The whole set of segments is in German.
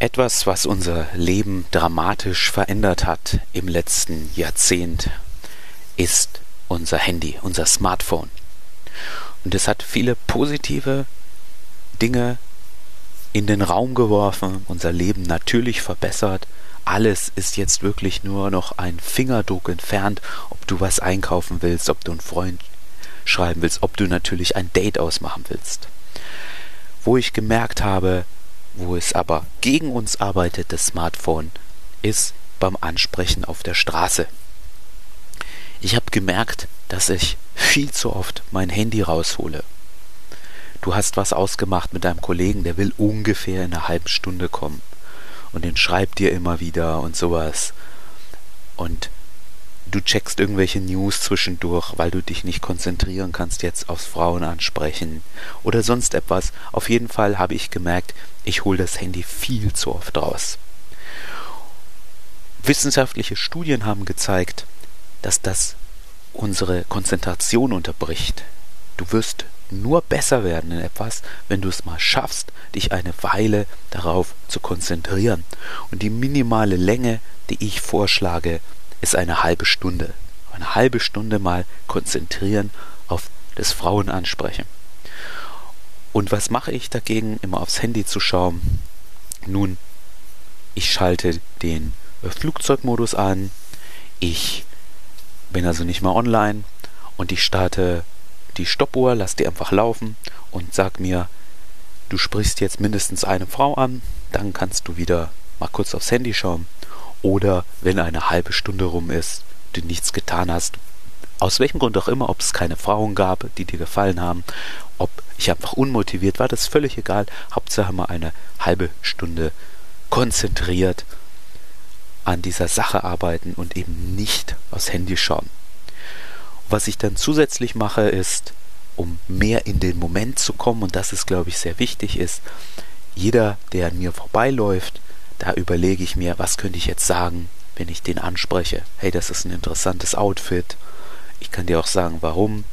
Etwas, was unser Leben dramatisch verändert hat im letzten Jahrzehnt, ist unser Handy, unser Smartphone. Und es hat viele positive Dinge in den Raum geworfen, unser Leben natürlich verbessert. Alles ist jetzt wirklich nur noch ein Fingerdruck entfernt, ob du was einkaufen willst, ob du einen Freund schreiben willst, ob du natürlich ein Date ausmachen willst. Wo ich gemerkt habe, wo es aber gegen uns arbeitet, das Smartphone, ist beim Ansprechen auf der Straße. Ich habe gemerkt, dass ich viel zu oft mein Handy raushole. Du hast was ausgemacht mit deinem Kollegen, der will ungefähr in einer halben Stunde kommen. Und den schreibt dir immer wieder und sowas. Und du checkst irgendwelche News zwischendurch, weil du dich nicht konzentrieren kannst jetzt aufs Frauen ansprechen oder sonst etwas. Auf jeden Fall habe ich gemerkt, ich hole das Handy viel zu oft raus. Wissenschaftliche Studien haben gezeigt, dass das unsere Konzentration unterbricht. Du wirst nur besser werden in etwas, wenn du es mal schaffst, dich eine Weile darauf zu konzentrieren. Und die minimale Länge, die ich vorschlage, ist eine halbe Stunde. Eine halbe Stunde mal konzentrieren auf das Frauenansprechen. Und was mache ich dagegen, immer aufs Handy zu schauen? Nun, ich schalte den Flugzeugmodus an, ich bin also nicht mehr online und ich starte die Stoppuhr, lass die einfach laufen und sag mir, du sprichst jetzt mindestens eine Frau an, dann kannst du wieder mal kurz aufs Handy schauen oder wenn eine halbe Stunde rum ist, du nichts getan hast, aus welchem Grund auch immer, ob es keine Frauen gab, die dir gefallen haben, ob ich einfach unmotiviert war, das ist völlig egal. Hauptsache mal eine halbe Stunde konzentriert an dieser Sache arbeiten und eben nicht aufs Handy schauen. Was ich dann zusätzlich mache, ist, um mehr in den Moment zu kommen, und das ist, glaube ich, sehr wichtig, ist, jeder, der an mir vorbeiläuft, da überlege ich mir, was könnte ich jetzt sagen, wenn ich den anspreche. Hey, das ist ein interessantes Outfit. Ich kann dir auch sagen, warum.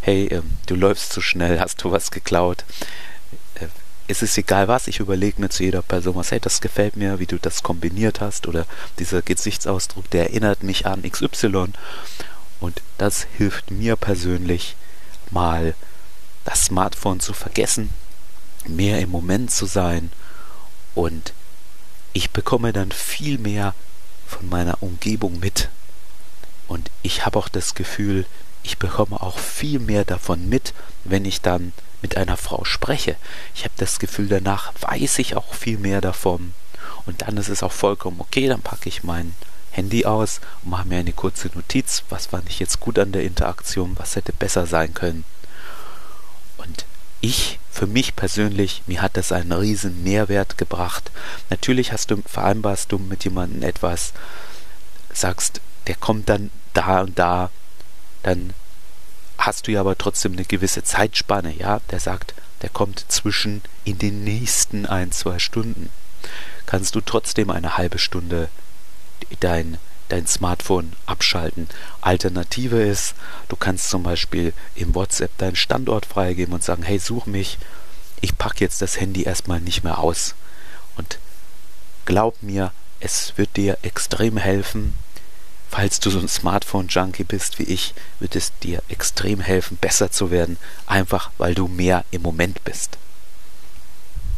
Hey, ähm, du läufst zu schnell, hast du was geklaut? Äh, es ist egal was, ich überlege mir zu jeder Person was, hey, das gefällt mir, wie du das kombiniert hast oder dieser Gesichtsausdruck, der erinnert mich an XY. Und das hilft mir persönlich mal das Smartphone zu vergessen, mehr im Moment zu sein und ich bekomme dann viel mehr von meiner Umgebung mit. Und ich habe auch das Gefühl, ich bekomme auch viel mehr davon mit, wenn ich dann mit einer Frau spreche. Ich habe das Gefühl, danach weiß ich auch viel mehr davon. Und dann ist es auch vollkommen okay, dann packe ich mein Handy aus und mache mir eine kurze Notiz, was fand ich jetzt gut an der Interaktion, was hätte besser sein können. Ich, für mich persönlich, mir hat das einen riesen Mehrwert gebracht. Natürlich hast du, vereinbarst du mit jemandem etwas, sagst, der kommt dann da und da, dann hast du ja aber trotzdem eine gewisse Zeitspanne, ja, der sagt, der kommt zwischen in den nächsten ein, zwei Stunden. Kannst du trotzdem eine halbe Stunde dein dein Smartphone abschalten. Alternative ist, du kannst zum Beispiel im WhatsApp deinen Standort freigeben und sagen, hey, such mich, ich packe jetzt das Handy erstmal nicht mehr aus. Und glaub mir, es wird dir extrem helfen. Falls du so ein Smartphone-Junkie bist wie ich, wird es dir extrem helfen, besser zu werden, einfach weil du mehr im Moment bist.